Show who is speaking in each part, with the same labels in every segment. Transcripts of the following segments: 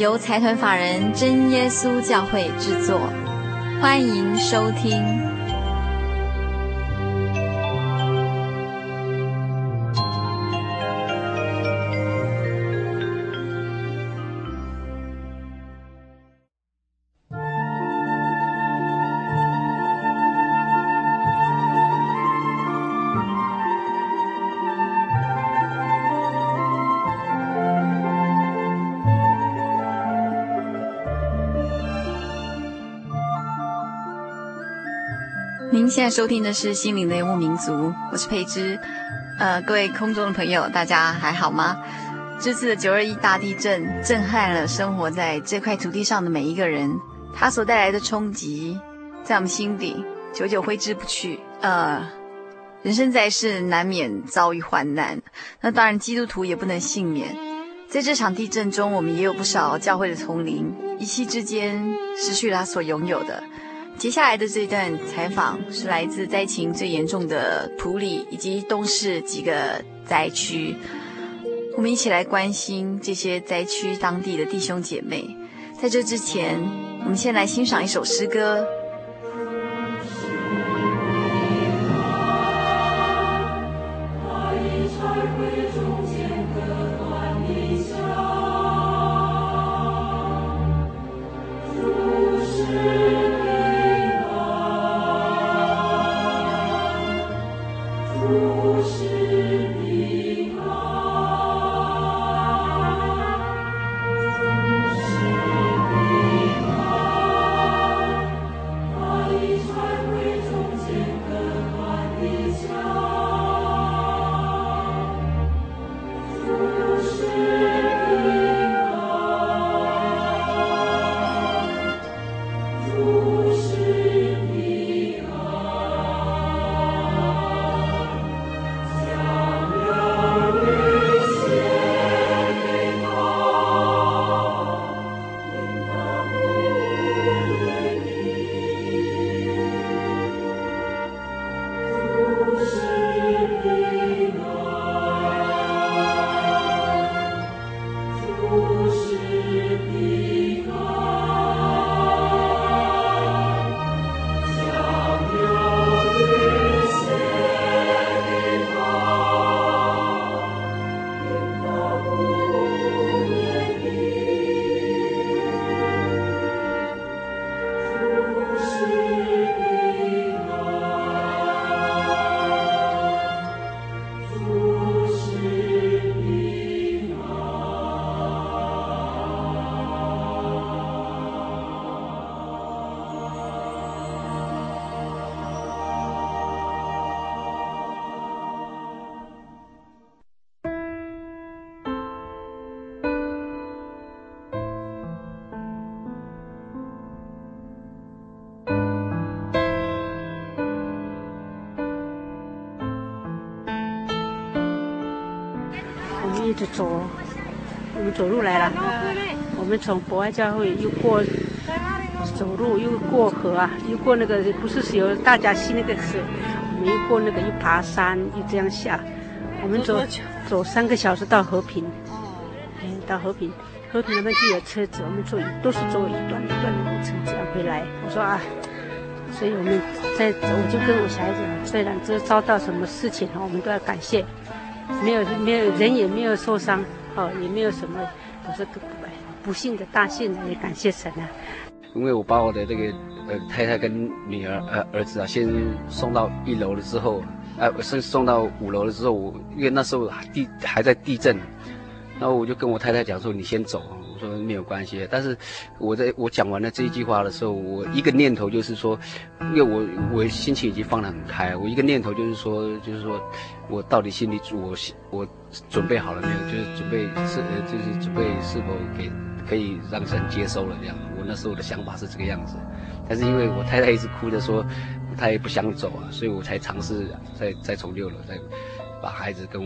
Speaker 1: 由财团法人真耶稣教会制作，欢迎收听。现在收听的是《心灵的游牧民族》，我是佩芝。呃，各位空中的朋友，大家还好吗？这次的九二一大地震震撼了生活在这块土地上的每一个人，它所带来的冲击，在我们心底久久挥之不去。呃，人生在世，难免遭遇患难，那当然基督徒也不能幸免。在这场地震中，我们也有不少教会的同灵，一夕之间失去了他所拥有的。接下来的这段采访是来自灾情最严重的普里以及东市几个灾区，我们一起来关心这些灾区当地的弟兄姐妹。在这之前，我们先来欣赏一首诗歌。
Speaker 2: 走，我们走路来了。我们从博爱教会又过走路，又过河啊，又过那个不是是有大甲溪那个河，我们又过那个又爬山，又这样下。我们走走三个小时到和平，嗯，到和平，和平那边就有车子，我们坐都是坐一段一段的路程这样回来。我说啊，所以我们在，我就跟我小孩子，虽然这遭到什么事情哈，我们都要感谢。没有没有人也没有受伤，哦，也没有什么，我说不？
Speaker 3: 不幸的大幸的，也感谢神啊。
Speaker 4: 因为我把我的这个呃太太跟女儿呃儿子啊，先送到一楼了之后，呃，先送到五楼了之后，我因为那时候地还在地震，然后我就跟我太太讲说：“你先走。”说没有关系，但是我在我讲完了这一句话的时候，我一个念头就是说，因为我我心情已经放得很开，我一个念头就是说，就是说我到底心里我我准备好了没有？就是准备是，就是准备是否给可以让神接收了这样。我那时候的想法是这个样子，但是因为我太太一直哭着说，她也不想走啊，所以我才尝试再再从六楼再把孩子跟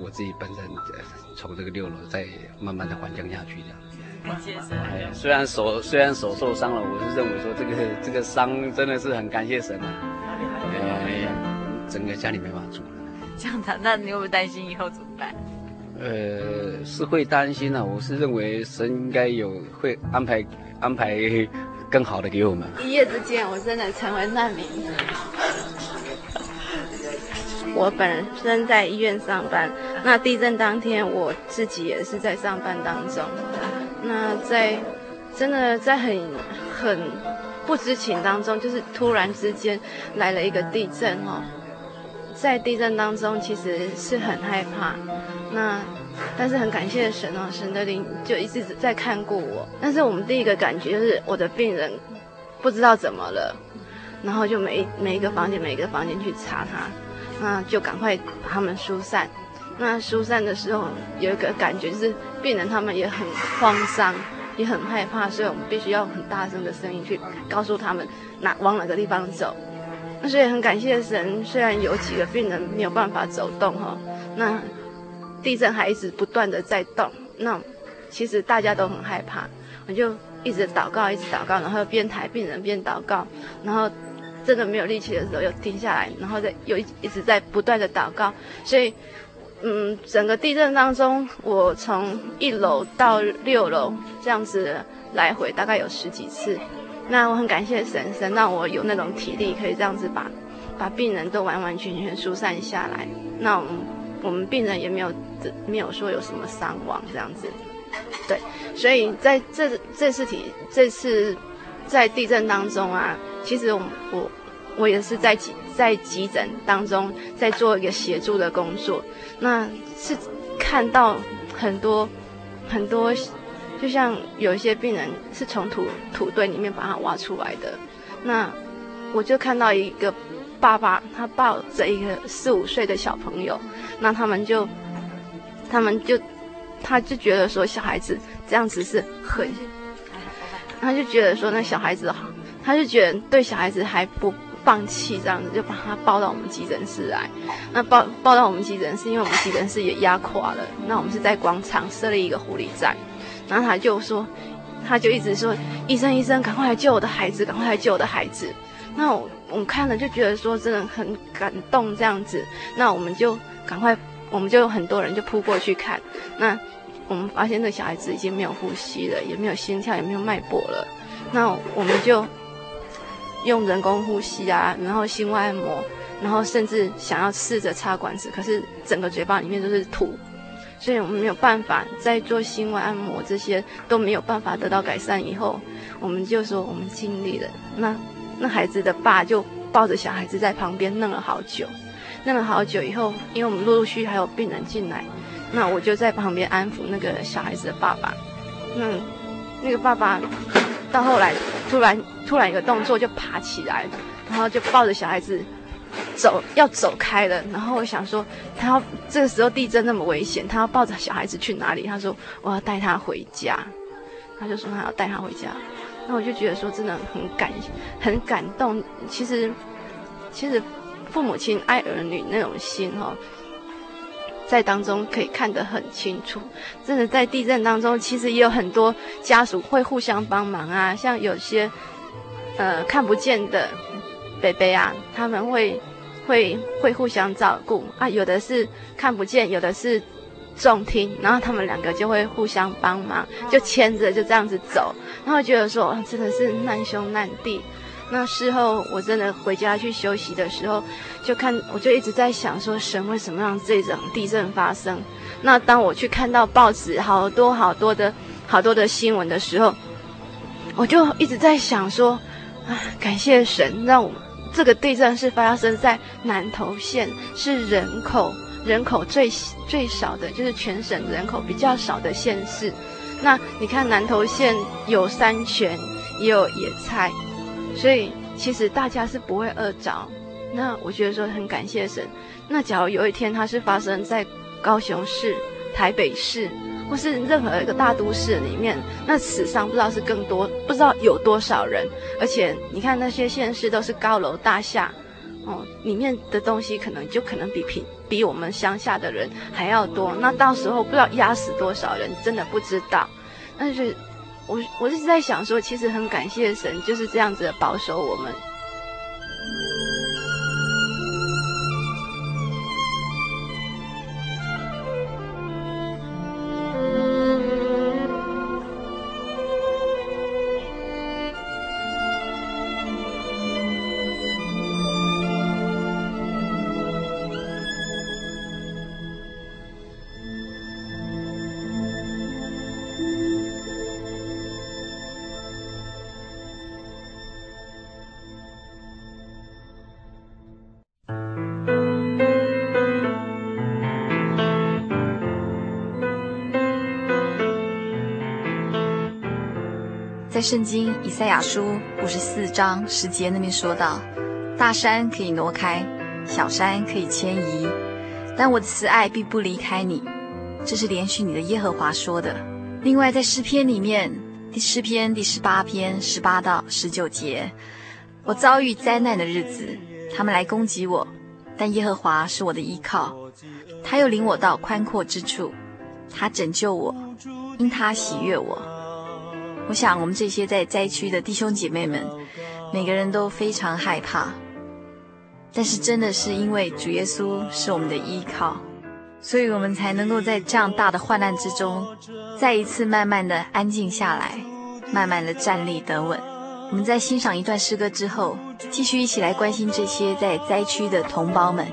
Speaker 4: 我自己本身从这个六楼再慢慢的缓降下去这样。
Speaker 1: 感谢神。
Speaker 4: 哎，虽然手虽然手受伤了，我是认为说这个这个伤真的是很感谢神啊。哎，整个家里没法住了。
Speaker 1: 这样的，那你会不会担心以后怎么办？
Speaker 4: 呃，是会担心啊。我是认为神应该有会安排安排更好的给我们。
Speaker 5: 一夜之间，我真的成为难民。我本身在医院上班，那地震当天我自己也是在上班当中。那在真的在很很不知情当中，就是突然之间来了一个地震哦，在地震当中其实是很害怕。那但是很感谢神哦，神的灵就一直在看顾我。但是我们第一个感觉就是我的病人不知道怎么了，然后就每每一个房间每一个房间去查他，那就赶快把他们疏散。那疏散的时候有一个感觉，就是病人他们也很慌张，也很害怕，所以我们必须要很大声的声音去告诉他们哪往哪个地方走。那所以很感谢神，虽然有几个病人没有办法走动哈，那地震还一直不断的在动，那其实大家都很害怕，我就一直祷告，一直祷告，然后边抬病人边祷告，然后真的没有力气的时候又停下来，然后再又一一直在不断的祷告，所以。嗯，整个地震当中，我从一楼到六楼这样子来回，大概有十几次。那我很感谢神，神让我有那种体力，可以这样子把把病人都完完全全疏散下来。那我们我们病人也没有没有说有什么伤亡这样子。对，所以在这这次体这次在地震当中啊，其实我我。我也是在急在急诊当中，在做一个协助的工作，那是看到很多很多，就像有一些病人是从土土堆里面把他挖出来的，那我就看到一个爸爸，他抱着一个四五岁的小朋友，那他们就他们就他就觉得说小孩子这样子是很，他就觉得说那小孩子好，他就觉得对小孩子还不。放弃这样子，就把他抱到我们急诊室来。那抱抱到我们急诊室，因为我们急诊室也压垮了。那我们是在广场设立一个护理站，然后他就说，他就一直说：“医生，医生，赶快来救我的孩子，赶快来救我的孩子。”那我我们看了就觉得说真的很感动这样子。那我们就赶快，我们就有很多人就扑过去看。那我们发现那小孩子已经没有呼吸了，也没有心跳，也没有脉搏了。那我们就。用人工呼吸啊，然后心外按摩，然后甚至想要试着插管子，可是整个嘴巴里面都是土，所以我们没有办法再做心外按摩，这些都没有办法得到改善。以后我们就说我们尽力了。那那孩子的爸就抱着小孩子在旁边弄了好久，弄了好久以后，因为我们陆陆续续还有病人进来，那我就在旁边安抚那个小孩子的爸爸。那那个爸爸到后来突然。突然一个动作就爬起来，然后就抱着小孩子走，要走开了。然后我想说，他要这个时候地震那么危险，他要抱着小孩子去哪里？他说我要带他回家。他就说他要带他回家。那我就觉得说真的很感很感动。其实其实父母亲爱儿女那种心哈、哦，在当中可以看得很清楚。真的在地震当中，其实也有很多家属会互相帮忙啊，像有些。呃，看不见的北北啊，他们会会会互相照顾啊。有的是看不见，有的是重听，然后他们两个就会互相帮忙，就牵着就这样子走。然后觉得说，真的是难兄难弟。那事后我真的回家去休息的时候，就看我就一直在想说，神为什么让这种地震发生？那当我去看到报纸，好多好多的。好多的新闻的时候，我就一直在想说，啊，感谢神，让我这个地震是发生在南投县，是人口人口最最少的，就是全省人口比较少的县市。那你看南投县有山泉，也有野菜，所以其实大家是不会饿着。那我觉得说很感谢神。那假如有一天它是发生在高雄市、台北市，或是任何一个大都市里面，那死伤不知道是更多，不知道有多少人。而且你看那些县市都是高楼大厦，哦，里面的东西可能就可能比平比我们乡下的人还要多。那到时候不知道压死多少人，真的不知道。但是我我一直在想说，其实很感谢神就是这样子的保守我们。
Speaker 6: 圣经以赛亚书五十四章十节那边说到：“大山可以挪开，小山可以迁移，但我的慈爱必不离开你。”这是连续你的耶和华说的。另外，在诗篇里面，第诗篇第十八篇十八到十九节：“我遭遇灾难的日子，他们来攻击我，但耶和华是我的依靠，他又领我到宽阔之处，他拯救我，因他喜悦我。”我想，我们这些在灾区的弟兄姐妹们，每个人都非常害怕。但是，真的是因为主耶稣是我们的依靠，所以我们才能够在这样大的患难之中，再一次慢慢的安静下来，慢慢的站立得稳。我们在欣赏一段诗歌之后，继续一起来关心这些在灾区的同胞
Speaker 3: 们。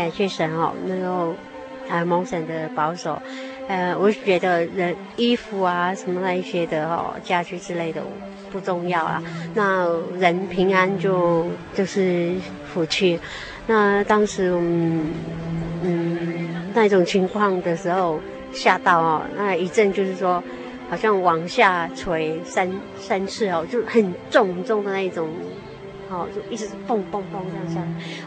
Speaker 3: 感谢神哦，能够啊蒙神的保守。呃，我觉得人衣服啊什么那一些的哦，家具之类的不重要啊。那人平安就就是福气。那当时嗯嗯那种情况的时候吓到哦，那一阵就是说好像往下垂三三次哦，就很重很重的那种。哦，就一直蹦蹦蹦这样下来，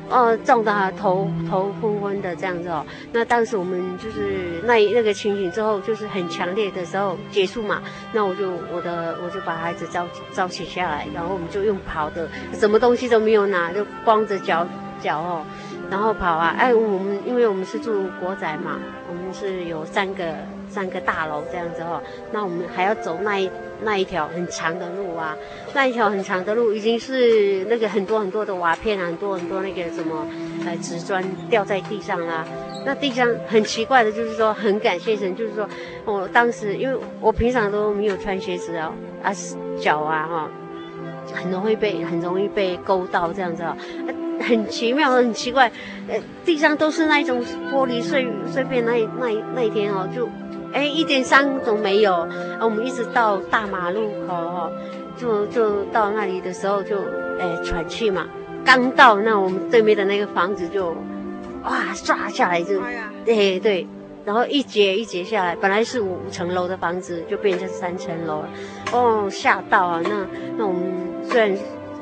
Speaker 3: 哦，撞到他头头昏昏的这样子哦。那当时我们就是那那个情景之后，就是很强烈的时候结束嘛。那我就我的我就把孩子招招起下来，然后我们就用跑的，什么东西都没有拿，就光着脚脚哦，然后跑啊。哎，我们因为我们是住国宅嘛，我们是有三个三个大楼这样子哦。那我们还要走那一。那一条很长的路啊，那一条很长的路已经是那个很多很多的瓦片啊，很多很多那个什么呃瓷砖掉在地上啦、啊。那地上很奇怪的，就是说很感谢神，就是说我当时因为我平常都没有穿鞋子哦，啊脚啊哈、哦，很容易被很容易被勾到这样子哦，很奇妙很奇怪，呃地上都是那一种玻璃碎碎片，那那那一天哦就。哎，一点伤都没有。啊，我们一直到大马路口哈，就就到那里的时候就哎喘气嘛。刚到那我们对面的那个房子就，哇唰下来就，哎对，然后一节一节下来，本来是五层楼的房子就变成三层楼了。哦，吓到啊！那那我们虽然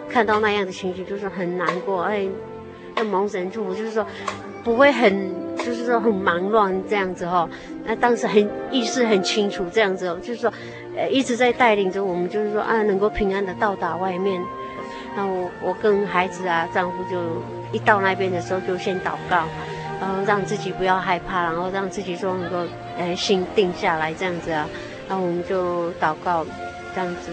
Speaker 3: 看到那样的情景，就是很难过。哎，那蒙神祝福，就是说不会很。就是说很忙乱这样子哈，那当时很意识很清楚这样子哦，就是说，呃一直在带领着我们，就是说啊能够平安的到达外面。那我我跟孩子啊丈夫就一到那边的时候就先祷告，然后让自己不要害怕，然后让自己说能够呃心定下来这样子啊，然后我们就祷告这样子，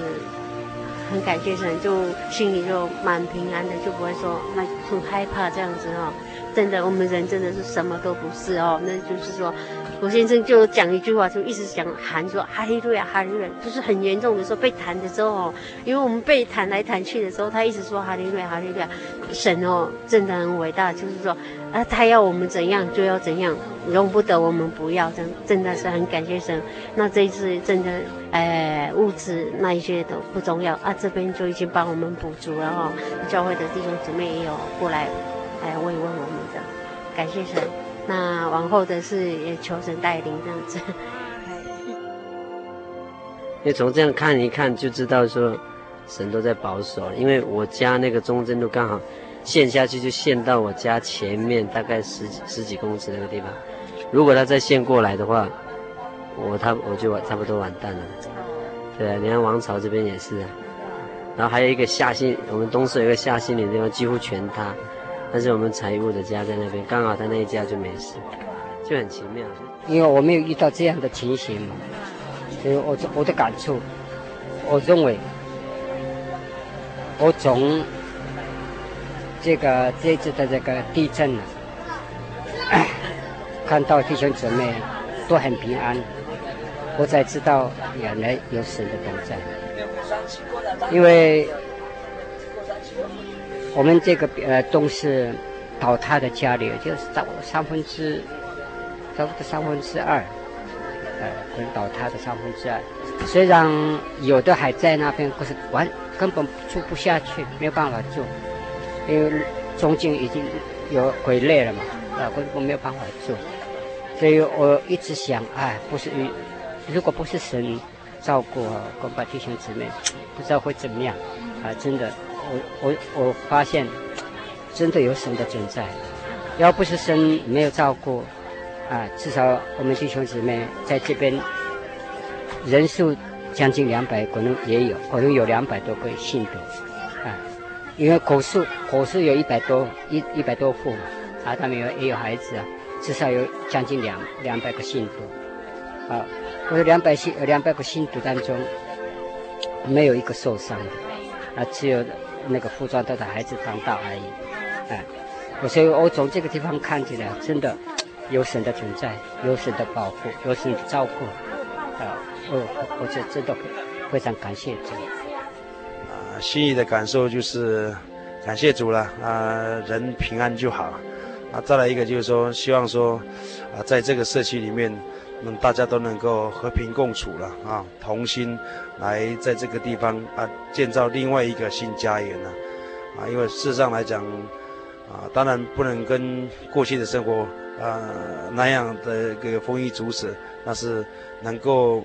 Speaker 3: 很感谢神，就心里就蛮平安的，就不会说那很害怕这样子哈。真的，我们人真的是什么都不是哦。那就是说，我先生就讲一句话，就一直讲喊说哈利路亚，哈利路亚，就是很严重的时候被弹的时候哦，因为我们被弹来弹去的时候，他一直说哈利路亚，哈利路亚，神哦，真的很伟大，就是说啊，他要我们怎样就要怎样，容不得我们不要，真真的是很感谢神。那这一次真的，哎，物质那一些都不重要啊，这边就已经帮我们补足了哦。教会的弟兄姊妹也有过来。哎，慰问我们，感谢神。那往后的事也求神带领这样子。
Speaker 7: 你从这样看一看就知道说，神都在保守。因为我家那个中正路刚好陷下去，就陷到我家前面大概十几十几公尺那个地方。如果他再陷过来的话，我他我就差不多完蛋了。对啊，你看王朝这边也是啊。然后还有一个下新，我们东市有一个下新岭地方几乎全塌。但是我们财务的家在那边，刚好他那一家就没事，就很奇妙。
Speaker 8: 因为我没有遇到这样的情形嘛，所以我我的感触，我认为，我从这个这次的这个地震呢，看到弟兄姊妹都很平安，我才知道原来有神的同在，因为。我们这个呃都是倒塌的家里，就是到三分之，差不多三分之二，呃，可能倒塌的三分之二。虽然有的还在那边，可是完根本住不下去，没有办法住，因为中间已经有毁裂了嘛，啊，根本没有办法住。所以我一直想，哎，不是，如果不是神照顾啊，恐怕弟兄姊妹不知道会怎么样啊，真的。我我我发现，真的有神的存在。要不是神没有照顾，啊，至少我们弟兄姊妹在这边人数将近两百，可能也有，可能有两百多个信徒，啊，因为口数口数有一百多一一百多户，啊，他们有也有孩子啊，至少有将近两两百个信徒，啊，我说两百信两百个信徒当中，没有一个受伤的，啊，只有。那个服装都的孩子长大而已，哎，所以我从这个地方看起来，真的有神的存在，有神的保护，有神的照顾，啊，我我就真的非常感谢主。
Speaker 9: 啊，心里的感受就是感谢主了啊，人平安就好，啊，再来一个就是说，希望说啊，在这个社区里面，那，大家都能够和平共处了啊，同心来在这个地方啊建造另外一个新家园了啊，因为事实上来讲啊，当然不能跟过去的生活啊那样的这个丰衣足食，那是能够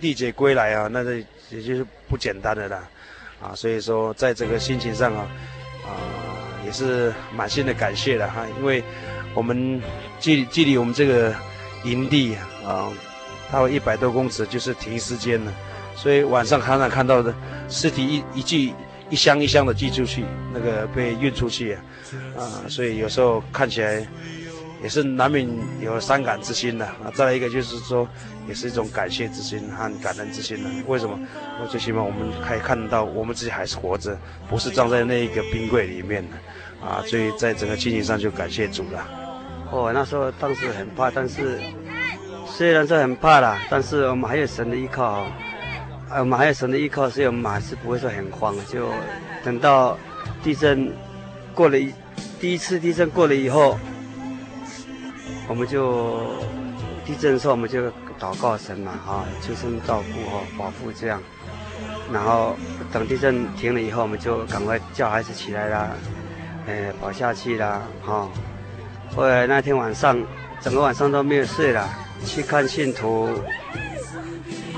Speaker 9: 历劫归来啊，那是也就是不简单的啦啊，所以说在这个心情上啊啊。也是满心的感谢的哈，因为我们距距离我们这个营地啊，大概一百多公尺，就是停尸间了，所以晚上常常看到的尸体一一具一箱一箱的寄出去，那个被运出去啊，所以有时候看起来也是难免有伤感之心的啊。再来一个就是说，也是一种感谢之心和感恩之心的。为什么？我最起码我们可以看到我们自己还是活着，不是葬在那一个冰柜里面的。啊，所以在整个亲情上就感谢主了。
Speaker 7: 哦，那时候当时很怕，但是虽然是很怕啦，但是我们还有神的依靠，啊，我们还有神的依靠，所以我们还是不会说很慌。就等到地震过了一第一次地震过了以后，我们就地震的时候我们就祷告神嘛，哈，求神照顾哈，保护这样。然后等地震停了以后，我们就赶快叫孩子起来啦。哎，跑下去啦，哈、后来那天晚上，整个晚上都没有睡了，去看信徒，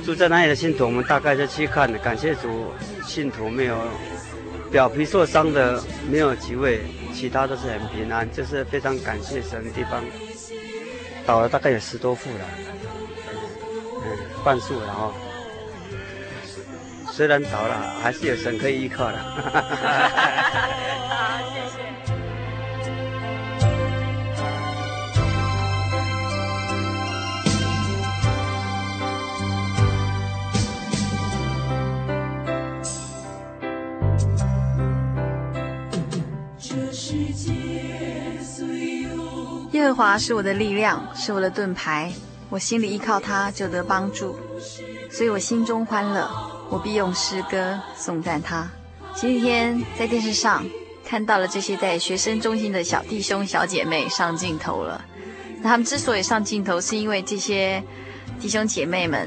Speaker 7: 住在那里的信徒，我们大概就去看。感谢主，信徒没有表皮受伤的，没有几位，其他都是很平安，就是非常感谢神的地方。倒了大概有十多副了，嗯，半数了哈。虽然倒了，还是有神可以依靠的。
Speaker 1: 和华是我的力量，是我的盾牌，我心里依靠他，就得帮助，所以我心中欢乐，我必用诗歌颂赞他。今天在电视上看到了这些在学生中心的小弟兄、小姐妹上镜头了。那他们之所以上镜头，是因为这些弟兄姐妹们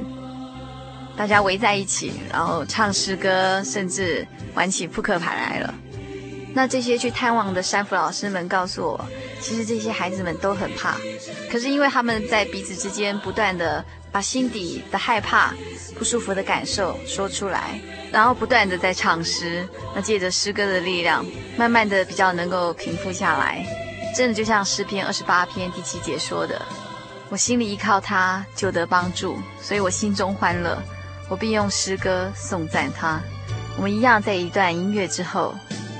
Speaker 1: 大家围在一起，然后唱诗歌，甚至玩起扑克牌来了。那这些去探望的山辅老师们告诉我，其实这些孩子们都很怕，可是因为他们在彼此之间不断的把心底的害怕、不舒服的感受说出来，然后不断的在唱诗，那借着诗歌的力量，慢慢的比较能够平复下来。真的就像诗篇二十八篇第七节说的：“我心里依靠他，就得帮助，所以我心中欢乐，我必用诗歌颂赞他。”我们一样在一段音乐之后。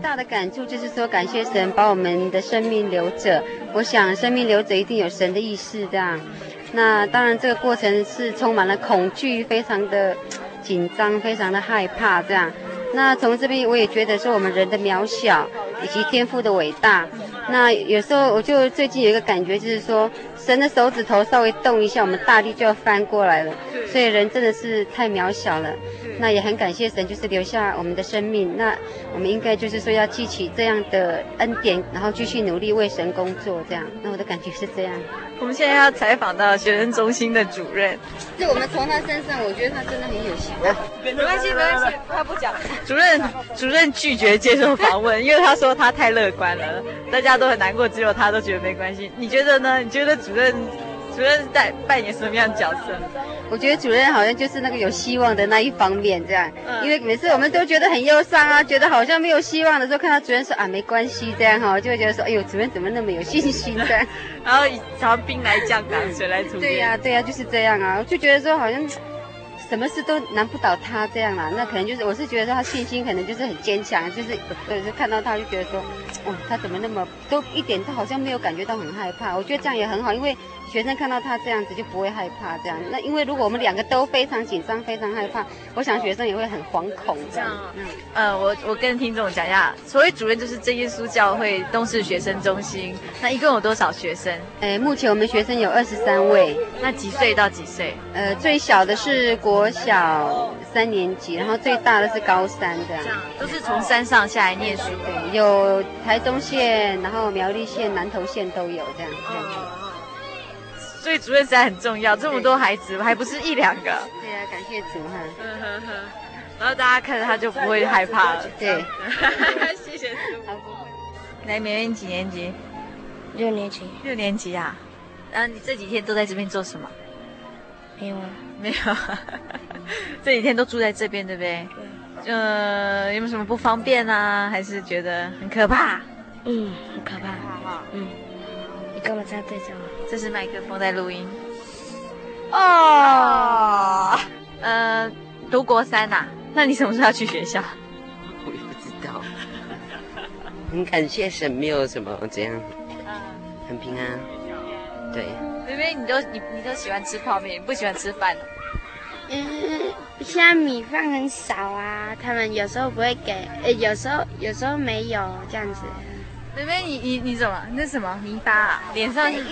Speaker 10: 大的感触就是说，感谢神把我们的生命留着。我想，生命留着一定有神的意思，这样。那当然，这个过程是充满了恐惧，非常的紧张，非常的害怕，这样。那从这边我也觉得说，我们人的渺小以及天赋的伟大。那有时候我就最近有一个感觉，就是说，神的手指头稍微动一下，我们大地就要翻过来了。所以人真的是太渺小了。那也很感谢神，就是留下我们的生命。那我们应该就是说要记起这样的恩典，然后继续努力为神工作。这样，那我的感觉是这样。
Speaker 11: 我们现在要采访到学生中心的主任。
Speaker 10: 就我们从他身上，我觉得他真的很有希望。
Speaker 11: 没关系，没关系，他不讲。主任，主任拒绝接受访问，因为他说他太乐观了，大家都很难过，只有他都觉得没关系。你觉得呢？你觉得主任？主任在扮演什么样的角色？
Speaker 10: 我觉得主任好像就是那个有希望的那一方面，这样。嗯。因为每次我们都觉得很忧伤啊，觉得好像没有希望的时候，看到主任说啊没关系这样哈，就会觉得说哎呦主任怎么那么有信心这样。
Speaker 11: 然后常兵来将挡，水来土掩。
Speaker 10: 对呀、啊、对呀、啊，就是这样啊，我就觉得说好像。什么事都难不倒他这样啦，那可能就是我是觉得说他信心可能就是很坚强，就是呃就看到他就觉得说，哇，他怎么那么都一点都好像没有感觉到很害怕，我觉得这样也很好，因为学生看到他这样子就不会害怕这样。那因为如果我们两个都非常紧张、非常害怕，我想学生也会很惶恐这样。嗯，
Speaker 11: 呃，我我跟听众讲一下，所谓主任就是真耶稣教会东势学生中心，那一共有多少学生？
Speaker 10: 呃，目前我们学生有二十三位，
Speaker 11: 那几岁到几岁？
Speaker 10: 呃，最小的是国。小三年级，然后最大的是高三，这样，这样
Speaker 11: 都是从山上下来念书。
Speaker 10: 对，有台中县，然后苗栗县、南投县都有这样。这样
Speaker 11: 所以主任实在很重要，这么多孩子还不是一两个。对
Speaker 10: 啊，感谢主哈。
Speaker 11: 嗯哼哼。然后大家看着他就不会害怕了。
Speaker 10: 对。
Speaker 11: 谢谢主。来，美美几年级？
Speaker 12: 六年级。
Speaker 11: 六年级啊？然后你这几天都在这边做什么？
Speaker 12: 没有啊，
Speaker 11: 没有，这几天都住在这边，对不对？对。呃，有没有什么不方便啊？还是觉得很可怕？
Speaker 12: 嗯，很可怕。嗯。你干嘛这样对着我？
Speaker 11: 这是麦克风在录音。哦。呃，读国三呐？那你什么时候要去学校？
Speaker 13: 我也不知道。很感谢神，没有什么这样，很平安。对。
Speaker 11: 因为你都你你都喜欢吃泡面，不喜欢吃饭。
Speaker 12: 嗯，现在米饭很少啊，他们有时候不会给，呃，有时候有时候没有这样子。
Speaker 11: 妹妹，你你你怎么？那什么泥巴啊？脸上是？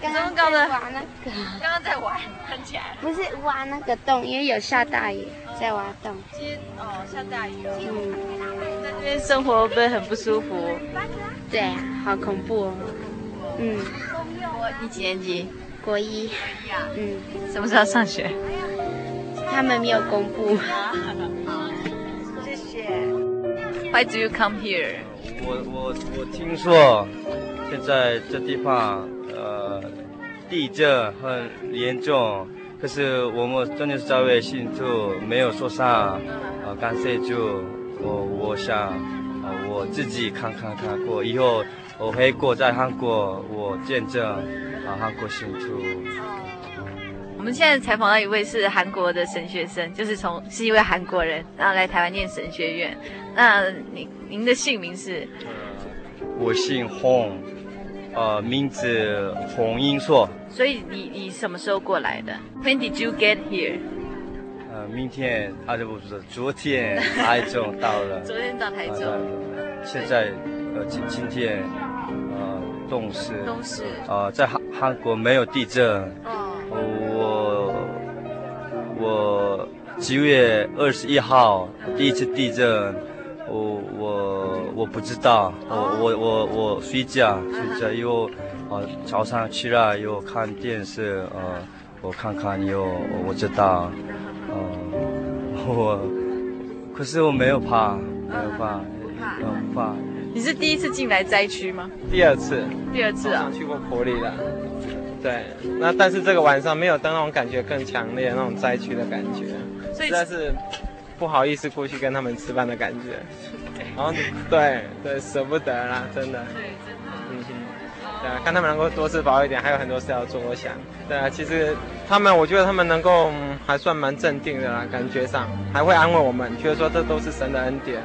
Speaker 11: 刚刚在挖那个。刚刚在玩，喷起来。
Speaker 12: 不是挖那个洞，因为有下大雨，在挖洞。
Speaker 11: 今天哦，下大雨哦。嗯。在这边生活会不会很不舒服？
Speaker 12: 对啊，好恐怖哦。嗯。
Speaker 11: 你几年级？
Speaker 12: 国一。
Speaker 11: 嗯，什么时候上学？
Speaker 12: 他们没有公布。
Speaker 11: 谢谢。Why do you come here？
Speaker 14: 我我我听说，现在这地方呃地震很严重，可是我们真耶稣教会信徒没有受伤，呃感谢主，我我想呃我自己看看看过以后。我回国在韩国，我见证啊韩国信徒。
Speaker 11: 我们现在采访到一位是韩国的神学生，就是从是一位韩国人，然后来台湾念神学院。那您您的姓名是？
Speaker 14: 我姓洪，呃，名字洪英硕。
Speaker 11: 所以你你什么时候过来的？When did you get here？
Speaker 14: 呃，明天啊，不是昨天台中到了。
Speaker 11: 昨天到台中。
Speaker 14: 现在呃今今天呃。东
Speaker 11: 势，东势，
Speaker 14: 呃，在韩韩国没有地震。我我九月二十一号第一次地震，我我我不知道，我我我我睡觉睡觉，又呃早上起来又看电视，呃我看看又我知道，呃我可是我没有怕，没有怕，没有怕。
Speaker 11: 你是第一次进来灾区吗？
Speaker 15: 第二次，
Speaker 11: 第二次啊，
Speaker 15: 去过埔里了。对，那但是这个晚上没有灯，那种感觉更强烈，那种灾区的感觉，实在是不好意思过去跟他们吃饭的感觉。然后对对，舍不得啦，真的。
Speaker 11: 对，真的。
Speaker 15: 嗯哼，对啊，看他们能够多吃饱一点，还有很多事要做，我想。对啊，其实他们，我觉得他们能够还算蛮镇定的啦，感觉上还会安慰我们，觉得说这都是神的恩典。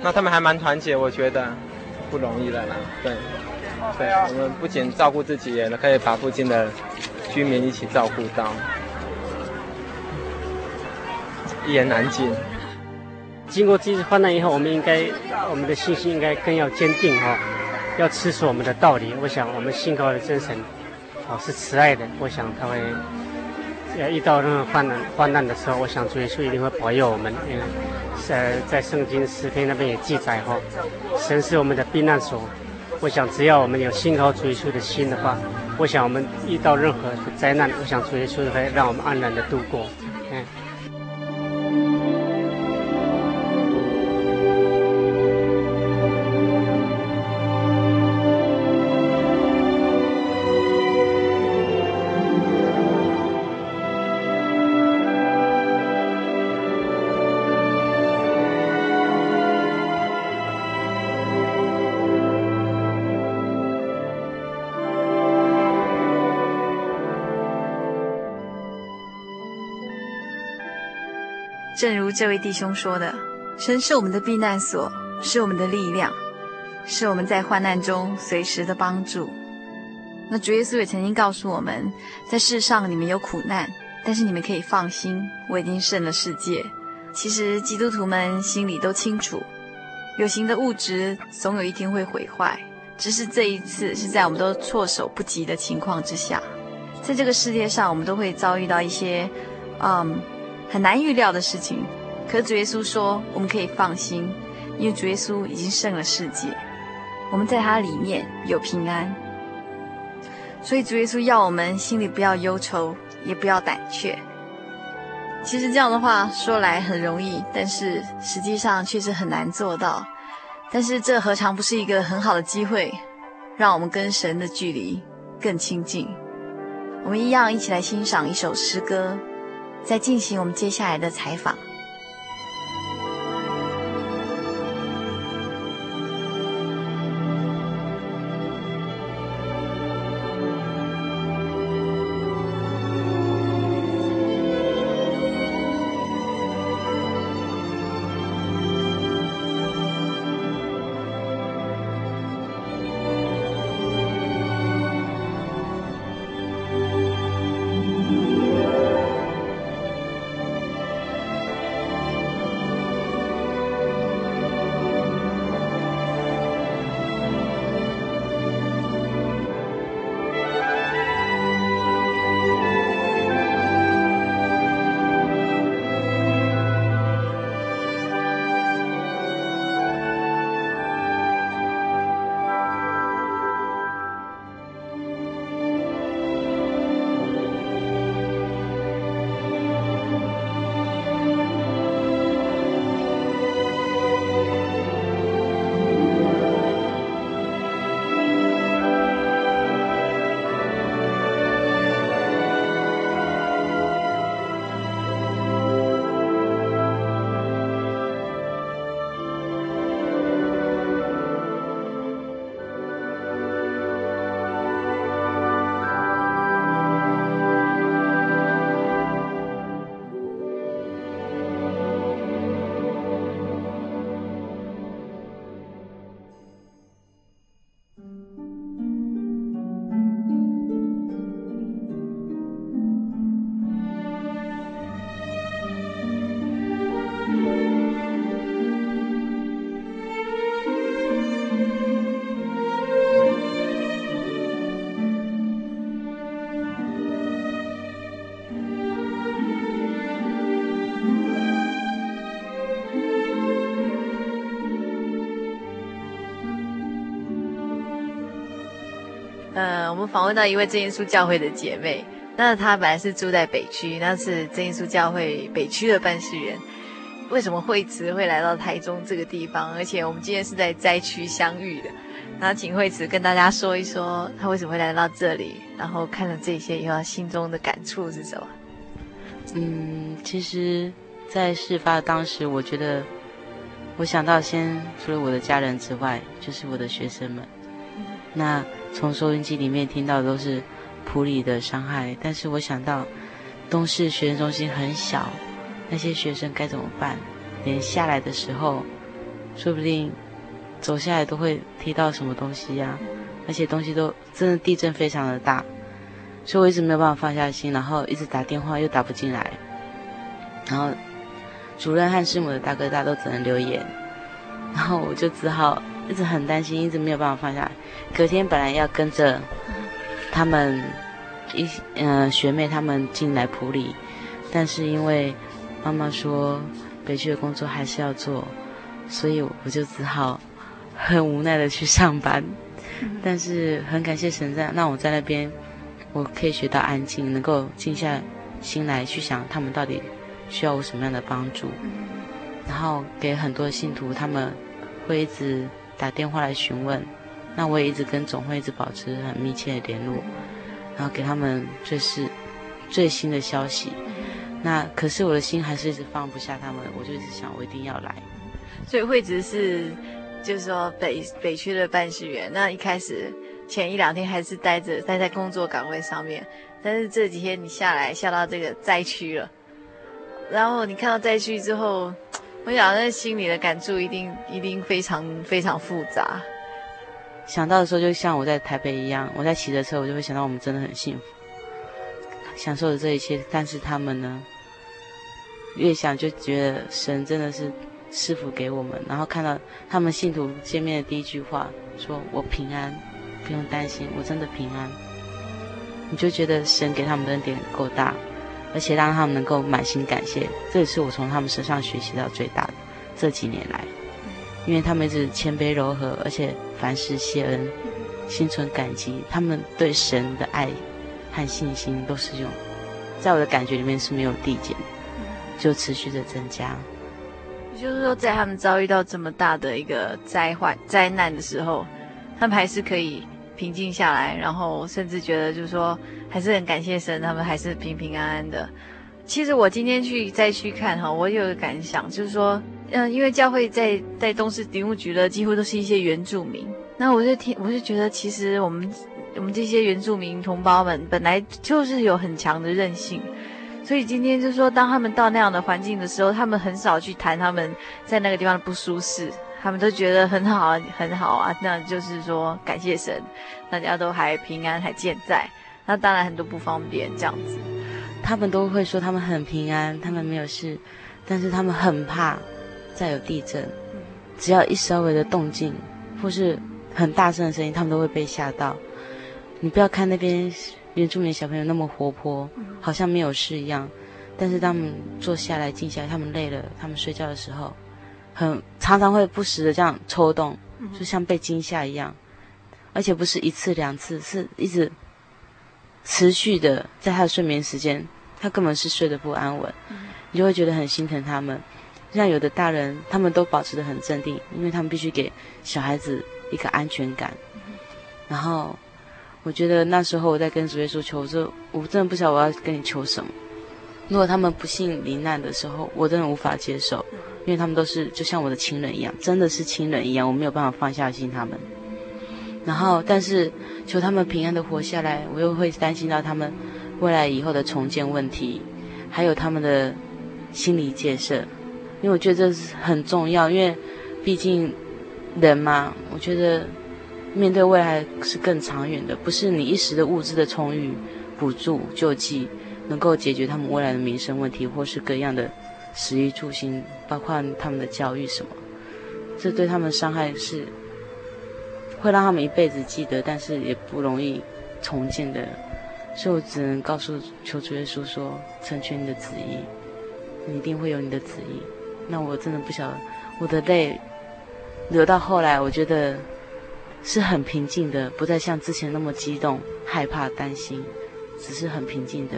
Speaker 15: 那他们还蛮团结，我觉得不容易的啦。对，对，我们不仅照顾自己，也可以把附近的居民一起照顾到。一言难尽。
Speaker 16: 经过这次患难以后，我们应该，我们的信心应该更要坚定哈，要持守我们的道理。我想，我们信靠的真神，哦，是慈爱的。我想他会
Speaker 8: 呃遇到任何患难患难的时候，我想主耶稣一定会保佑我们。因为呃，在圣经诗篇那边也记载哈，神是我们的避难所。我想只要我们有信靠主耶稣的心的话，我想我们遇到任何的灾难，我想主耶稣会让我们安然的度过。
Speaker 1: 正如这位弟兄说的，神是我们的避难所，是我们的力量，是我们在患难中随时的帮助。那主耶稣也曾经告诉我们，在世上你们有苦难，但是你们可以放心，我已经胜了世界。其实基督徒们心里都清楚，有形的物质总有一天会毁坏，只是这一次是在我们都措手不及的情况之下，在这个世界上，我们都会遭遇到一些，嗯。很难预料的事情，可主耶稣说我们可以放心，因为主耶稣已经胜了世界，我们在他里面有平安。所以主耶稣要我们心里不要忧愁，也不要胆怯。其实这样的话说来很容易，但是实际上确实很难做到。但是这何尝不是一个很好的机会，让我们跟神的距离更亲近？我们一样一起来欣赏一首诗歌。在进行我们接下来的采访。们访问到一位真耶稣教会的姐妹，那她本来是住在北区，那是真耶稣教会北区的办事员。为什么惠慈会来到台中这个地方？而且我们今天是在灾区相遇的，那请惠慈跟大家说一说，她为什么会来到这里，然后看了这些以后，心中的感触是什么？
Speaker 17: 嗯，其实，在事发的当时，我觉得，我想到先除了我的家人之外，就是我的学生们。那从收音机里面听到的都是普里的伤害，但是我想到东市学生中心很小，那些学生该怎么办？连下来的时候，说不定走下来都会踢到什么东西呀、啊，而且东西都真的地震非常的大，所以我一直没有办法放下心，然后一直打电话又打不进来，然后主任和师母的大哥大都只能留言，然后我就只好。一直很担心，一直没有办法放下来。隔天本来要跟着他们一嗯、呃、学妹他们进来普里，但是因为妈妈说北区的工作还是要做，所以我就只好很无奈的去上班。嗯、但是很感谢神在让我在那边，我可以学到安静，能够静下心来去想他们到底需要我什么样的帮助，然后给很多信徒他们会一直打电话来询问。那我也一直跟总会一直保持很密切的联络，然后给他们最是最新的消息。那可是我的心还是一直放不下他们，我就一直想我一定要来。
Speaker 11: 所以惠芝是就是说北北区的办事员，那一开始前一两天还是待着待在工作岗位上面，但是这几天你下来下到这个灾区了，然后你看到灾区之后，我想那心里的感触一定一定非常非常复杂。
Speaker 17: 想到的时候，就像我在台北一样，我在骑着车，我就会想到我们真的很幸福，享受着这一切。但是他们呢，越想就觉得神真的是赐福给我们。然后看到他们信徒见面的第一句话，说我平安，不用担心，我真的平安。你就觉得神给他们的恩典够大，而且让他们能够满心感谢。这也是我从他们身上学习到最大的这几年来。因为他们一直谦卑柔和，而且凡事谢恩，心存感激。他们对神的爱和信心都是用，在我的感觉里面是没有递减，就持续的增加。
Speaker 11: 也就是说，在他们遭遇到这么大的一个灾患、灾难的时候，他们还是可以平静下来，然后甚至觉得就是说，还是很感谢神，他们还是平平安安的。其实我今天去再去看哈，我有个感想，就是说。嗯，因为教会在在东市林务局的几乎都是一些原住民，那我就听，我就觉得其实我们我们这些原住民同胞们本来就是有很强的韧性，所以今天就是说，当他们到那样的环境的时候，他们很少去谈他们在那个地方的不舒适，他们都觉得很好，很好啊，那就是说感谢神，大家都还平安还健在，那当然很多不方便这样子，
Speaker 17: 他们都会说他们很平安，他们没有事，但是他们很怕。再有地震，只要一稍微的动静，或是很大声的声音，他们都会被吓到。你不要看那边原住民小朋友那么活泼，好像没有事一样，但是他们坐下来静下来，他们累了，他们睡觉的时候，很常常会不时的这样抽动，就像被惊吓一样，而且不是一次两次，是一直持续的，在他的睡眠时间，他根本是睡得不安稳，你就会觉得很心疼他们。像有的大人，他们都保持得很镇定，因为他们必须给小孩子一个安全感。然后，我觉得那时候我在跟主耶稣求，我说我真的不晓得我要跟你求什么。如果他们不幸罹难的时候，我真的无法接受，因为他们都是就像我的亲人一样，真的是亲人一样，我没有办法放下心他们。然后，但是求他们平安的活下来，我又会担心到他们未来以后的重建问题，还有他们的心理建设。因为我觉得这是很重要，因为毕竟人嘛，我觉得面对未来是更长远的，不是你一时的物质的充裕、补助、救济能够解决他们未来的民生问题，或是各样的食衣住行，包括他们的教育什么，这对他们伤害是会让他们一辈子记得，但是也不容易重建的，所以我只能告诉求主耶稣说：成全你的旨意，你一定会有你的旨意。那我真的不晓得，我的泪流到后来，我觉得是很平静的，不再像之前那么激动、害怕、担心，只是很平静的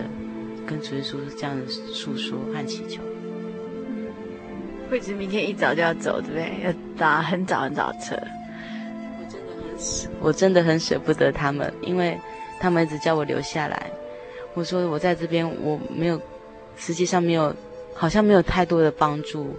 Speaker 17: 跟主耶稣这样的诉说和祈求。
Speaker 11: 惠子明天一早就要走，对不对？要打很早很早的车。
Speaker 17: 我真的很舍，不得他们，因为他们一直叫我留下来。我说我在这边，我没有，实际上没有。好像没有太多的帮助，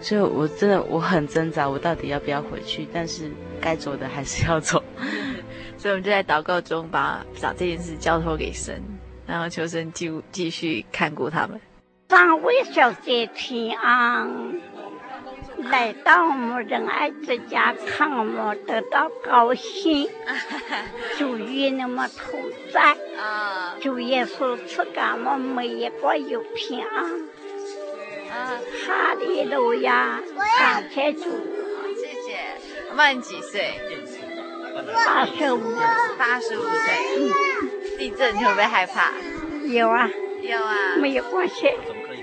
Speaker 17: 所以我真的我很挣扎，我到底要不要回去？但是该走的还是要走，
Speaker 11: 所以我们就在祷告中把把这件事交托给神，然后求神继继续看顾他们。
Speaker 18: 三位小姐平安，来到我们仁爱之家看我们得到高兴，主与你们同在，主耶稣赐给我们每一个有平安。哈利路亚，感谢主。
Speaker 11: 谢谢。妈妈你几岁？
Speaker 18: 八十五。
Speaker 11: 八十五岁。
Speaker 1: 地震，你会不会害怕？
Speaker 18: 有啊，
Speaker 1: 有啊，
Speaker 18: 没有关系。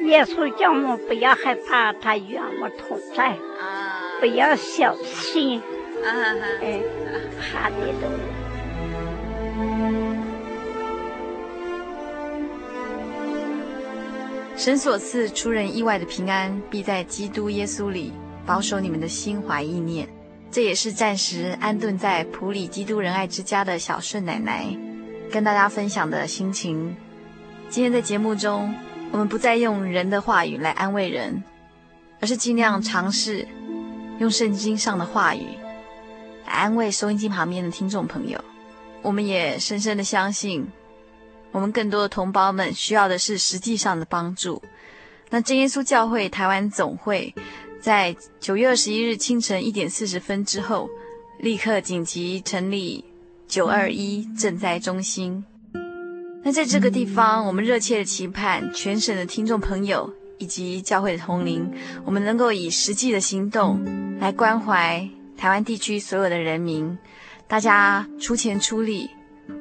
Speaker 18: 耶稣叫我们不要害怕，他与我们同在。啊，不要小心。啊哈哈，哎，哈利路亚。
Speaker 1: 神所赐出人意外的平安，必在基督耶稣里保守你们的心怀意念。这也是暂时安顿在普里基督仁爱之家的小顺奶奶跟大家分享的心情。今天在节目中，我们不再用人的话语来安慰人，而是尽量尝试用圣经上的话语来安慰收音机旁边的听众朋友。我们也深深的相信。我们更多的同胞们需要的是实际上的帮助。那真耶稣教会台湾总会在九月二十一日清晨一点四十分之后，立刻紧急成立九二一赈灾中心。那在这个地方，我们热切的期盼全省的听众朋友以及教会的同龄，我们能够以实际的行动来关怀台湾地区所有的人民，大家出钱出力，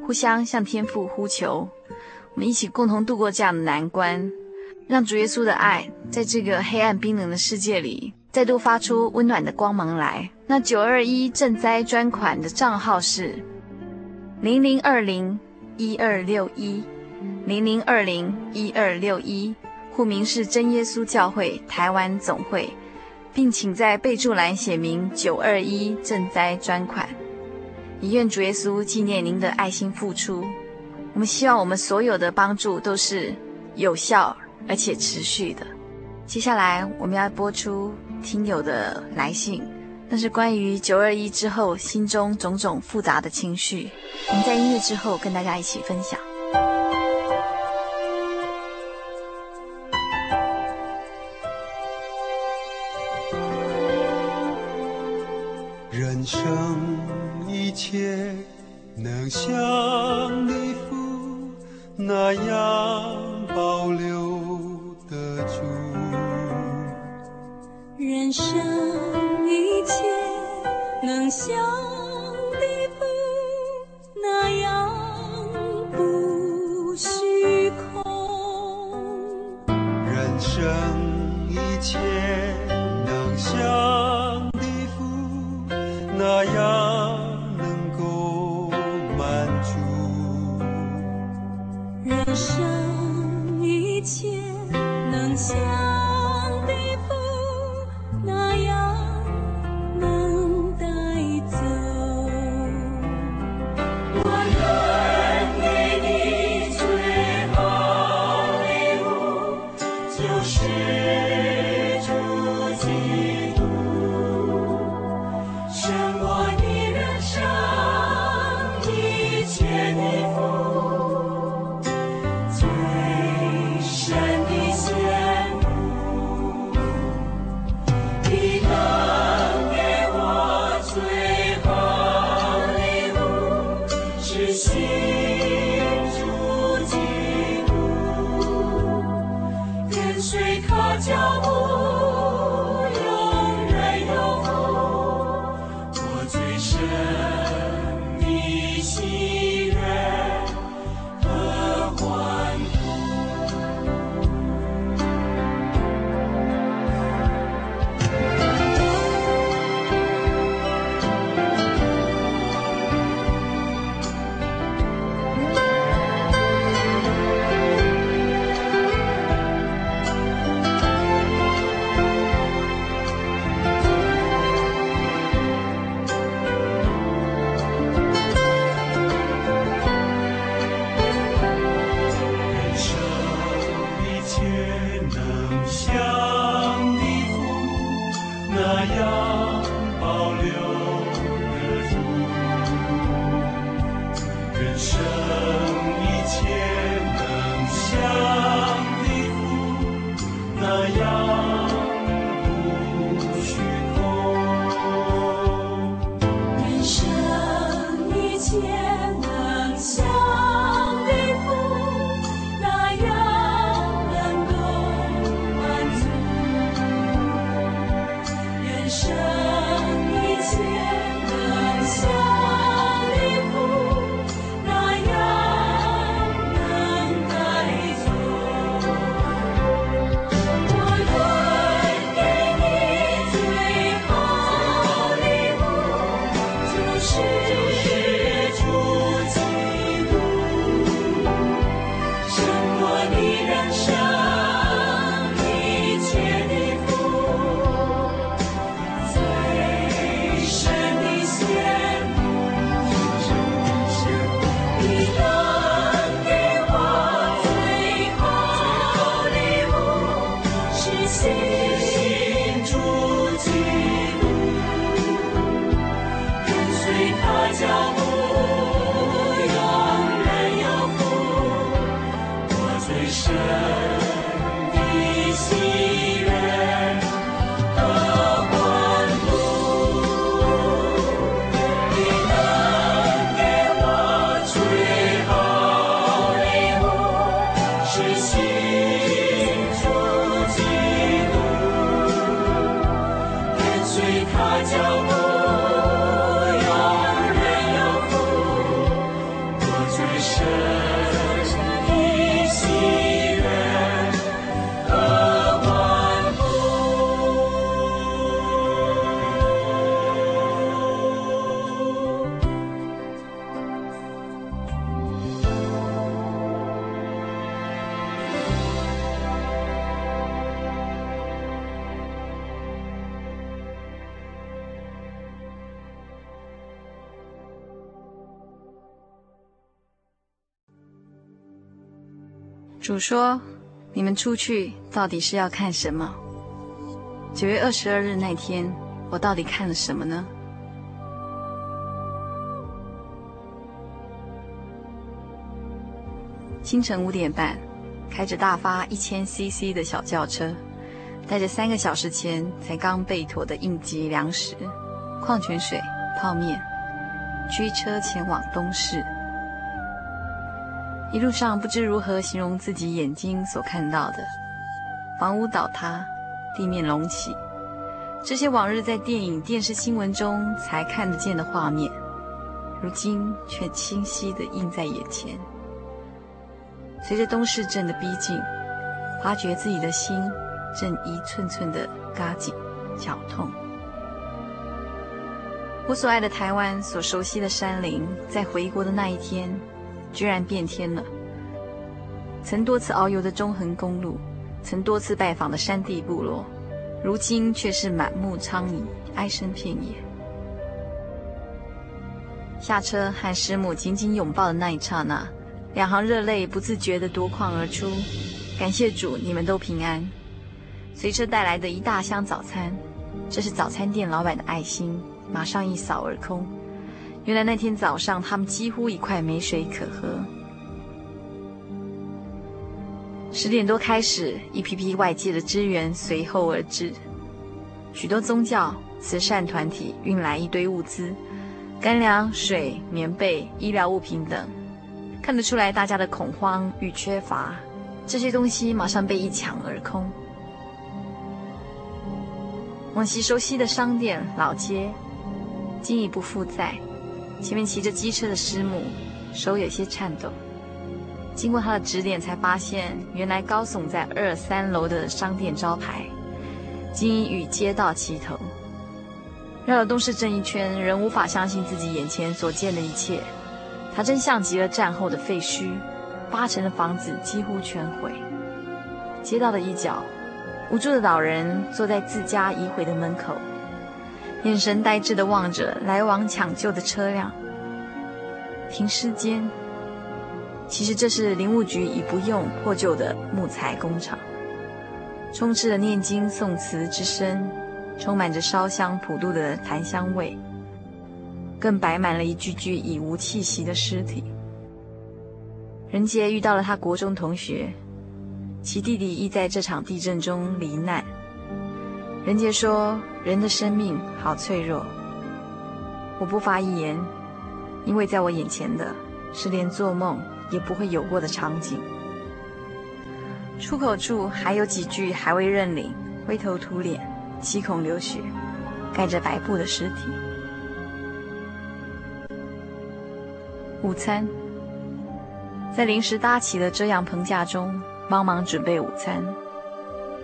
Speaker 1: 互相向天父呼求。我们一起共同度过这样的难关，让主耶稣的爱在这个黑暗冰冷的世界里再度发出温暖的光芒来。那九二一赈灾专款的账号是零零二零一二六一零零二零一二六一，户名是真耶稣教会台湾总会，并请在备注栏写明九二一赈灾专款，以愿主耶稣纪念您的爱心付出。我们希望我们所有的帮助都是有效而且持续的。接下来我们要播出听友的来信，那是关于九二一之后心中种种复杂的情绪。我们在音乐之后跟大家一起分享。
Speaker 19: 人生一切能像你那样保留得住，
Speaker 20: 人生一切能像地府那样不虚空，
Speaker 19: 人生一切能像地府那样。Oh.
Speaker 1: 主说：“你们出去到底是要看什么？”九月二十二日那天，我到底看了什么呢？清晨五点半，开着大发一千 CC 的小轿车，带着三个小时前才刚备妥的应急粮食、矿泉水、泡面，驱车前往东市。一路上不知如何形容自己眼睛所看到的：房屋倒塌，地面隆起，这些往日在电影、电视新闻中才看得见的画面，如今却清晰地映在眼前。随着东市镇的逼近，发觉自己的心正一寸寸地嘎紧、绞痛。我所爱的台湾，所熟悉的山林，在回国的那一天，居然变天了。曾多次遨游的中横公路，曾多次拜访的山地部落，如今却是满目苍夷，哀声遍野。下车和师母紧紧拥抱的那一刹那，两行热泪不自觉地夺眶而出。感谢主，你们都平安。随车带来的一大箱早餐，这是早餐店老板的爱心，马上一扫而空。原来那天早上，他们几乎一块没水可喝。十点多开始，一批批外界的支援随后而至，许多宗教、慈善团体运来一堆物资，干粮、水、棉被、医疗物品等，看得出来大家的恐慌与缺乏。这些东西马上被一抢而空。往昔熟悉的商店、老街，经已不复在。前面骑着机车的师母，手有些颤抖。经过他的指点，才发现原来高耸在二三楼的商店招牌，经已与街道齐头。绕了东市镇一圈，仍无法相信自己眼前所见的一切。它真像极了战后的废墟，八成的房子几乎全毁。街道的一角，无助的老人坐在自家已毁的门口。眼神呆滞地望着来往抢救的车辆。停尸间，其实这是林务局已不用破旧的木材工厂，充斥着念经诵词之声，充满着烧香普渡的檀香味，更摆满了一具具已无气息的尸体。仁杰遇到了他国中同学，其弟弟亦在这场地震中罹难。仁杰说。人的生命好脆弱，我不发一言，因为在我眼前的是连做梦也不会有过的场景。出口处还有几具还未认领、灰头土脸、七孔流血、盖着白布的尸体。午餐，在临时搭起的遮阳棚架中帮忙准备午餐，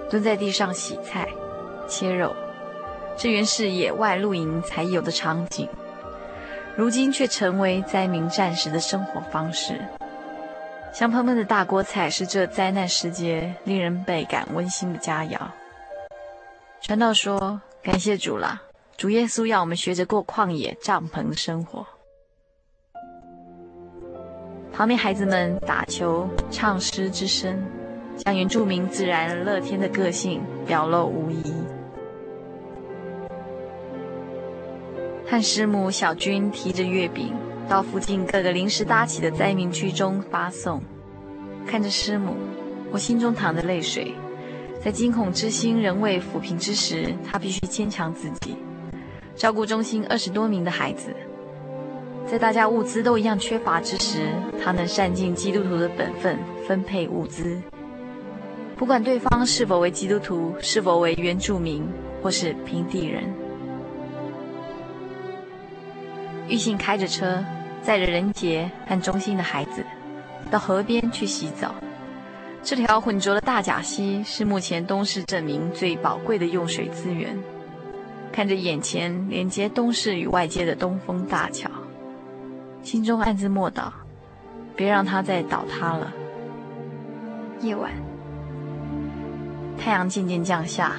Speaker 1: 蹲在地上洗菜、切肉。这原是野外露营才有的场景，如今却成为灾民战时的生活方式。香喷喷的大锅菜是这灾难时节令人倍感温馨的佳肴。传道说：“感谢主啦，主耶稣要我们学着过旷野帐篷的生活。”旁边孩子们打球、唱诗之声，将原住民自然乐天的个性表露无遗。和师母小军提着月饼到附近各个临时搭起的灾民区中发送，看着师母，我心中淌着泪水。在惊恐之心仍未抚平之时，他必须坚强自己，照顾中心二十多名的孩子。在大家物资都一样缺乏之时，他能善尽基督徒的本分，分配物资。不管对方是否为基督徒，是否为原住民，或是平地人。玉信开着车，载着仁杰和中心的孩子，到河边去洗澡。这条浑浊的大甲溪是目前东势镇民最宝贵的用水资源。看着眼前连接东势与外界的东风大桥。心中暗自默祷，别让它再倒塌了。夜晚，太阳渐渐降下，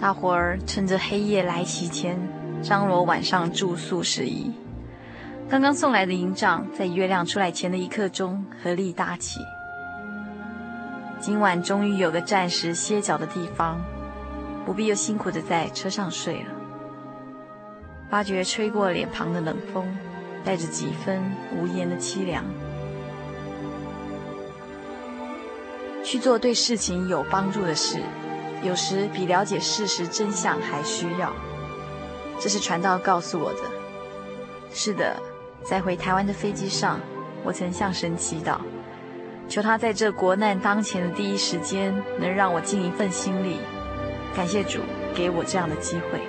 Speaker 1: 大伙儿趁着黑夜来袭前，张罗晚上住宿事宜。刚刚送来的营帐，在月亮出来前的一刻钟合力搭起。今晚终于有个暂时歇脚的地方，不必又辛苦的在车上睡了。发觉吹过脸庞的冷风。带着几分无言的凄凉，去做对事情有帮助的事，有时比了解事实真相还需要。这是传道告诉我的。是的，在回台湾的飞机上，我曾向神祈祷，求他在这国难当前的第一时间，能让我尽一份心力。感谢主给我这样的机会。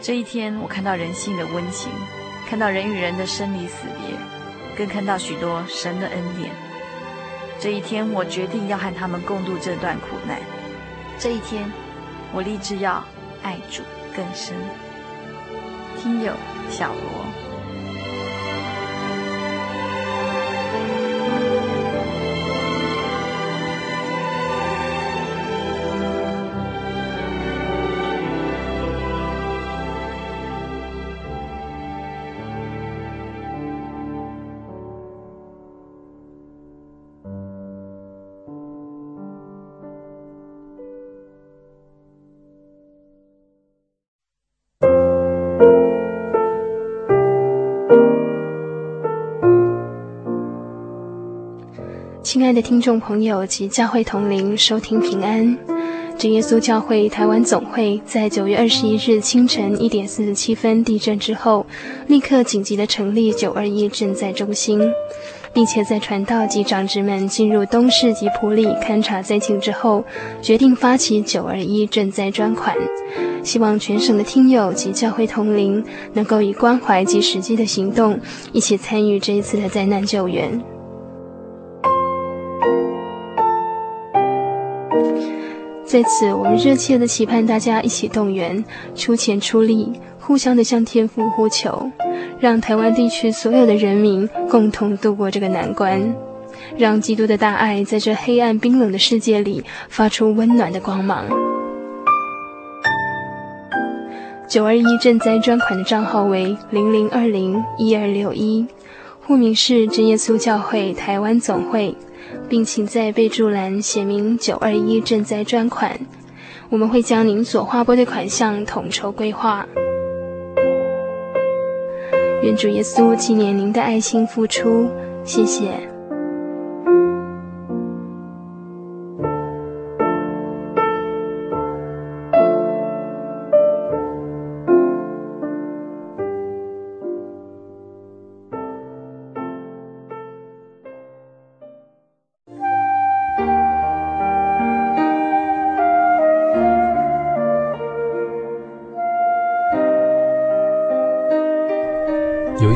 Speaker 1: 这一天，我看到人性的温情。看到人与人的生离死别，更看到许多神的恩典。这一天，我决定要和他们共度这段苦难。这一天，我立志要爱主更深。听友小罗。
Speaker 21: 亲爱的听众朋友及教会同龄，收听平安。真耶稣教会台湾总会在九月二十一日清晨一点四十七分地震之后，立刻紧急的成立九二一赈灾中心，并且在传道及长职们进入东势及埔里勘察灾情之后，决定发起九二一赈灾专款，希望全省的听友及教会同龄能够以关怀及实际的行动，一起参与这一次的灾难救援。在此，我们热切地期盼大家一起动员，出钱出力，互相地向天父呼求，让台湾地区所有的人民共同度过这个难关，让基督的大爱在这黑暗冰冷的世界里发出温暖的光芒。九二一赈灾专款的账号为零零二零一二六一，户名是真耶稣教会台湾总会。并请在备注栏写明“九二一赈灾专款”，我们会将您所划拨的款项统筹规划。愿主耶稣纪念您的爱心付出，谢
Speaker 22: 谢。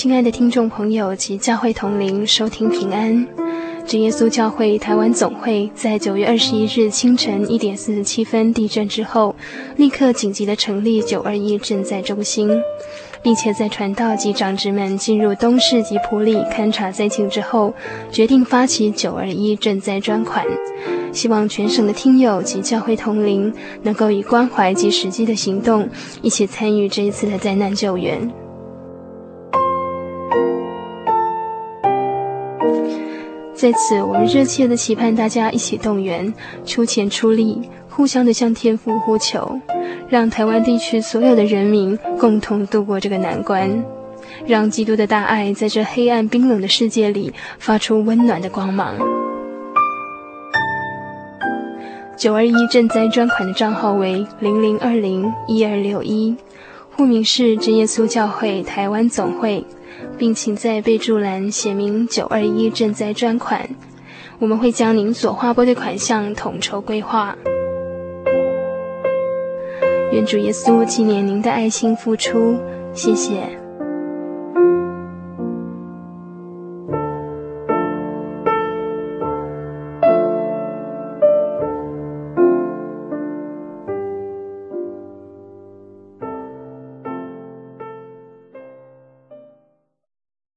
Speaker 21: 亲爱的听众朋友及教会同龄，收听平安。真耶稣教会台湾总会在九月二十一日清晨一点四十七分地震之后，立刻紧急的成立九二一赈灾中心，并且在传道及长职们进入东市及埔里勘察灾情之后，决定发起九二一赈灾专款，希望全省的听友及教会同龄能够以关怀及实际的行动，一起参与这一次的灾难救援。在此，我们热切的期盼大家一起动员，出钱出力，互相的向天父呼求，让台湾地区所有的人民共同度过这个难关，让基督的大爱在这黑暗冰冷的世界里发出温暖的光芒。九二一赈灾专款的账号为零零二零一二六一，户名是真耶稣教会台湾总会。并请在备注栏写明“九二一赈灾专款”，我们会将您所划拨的款项统筹规划。愿主耶稣纪念您的爱心付出，谢谢。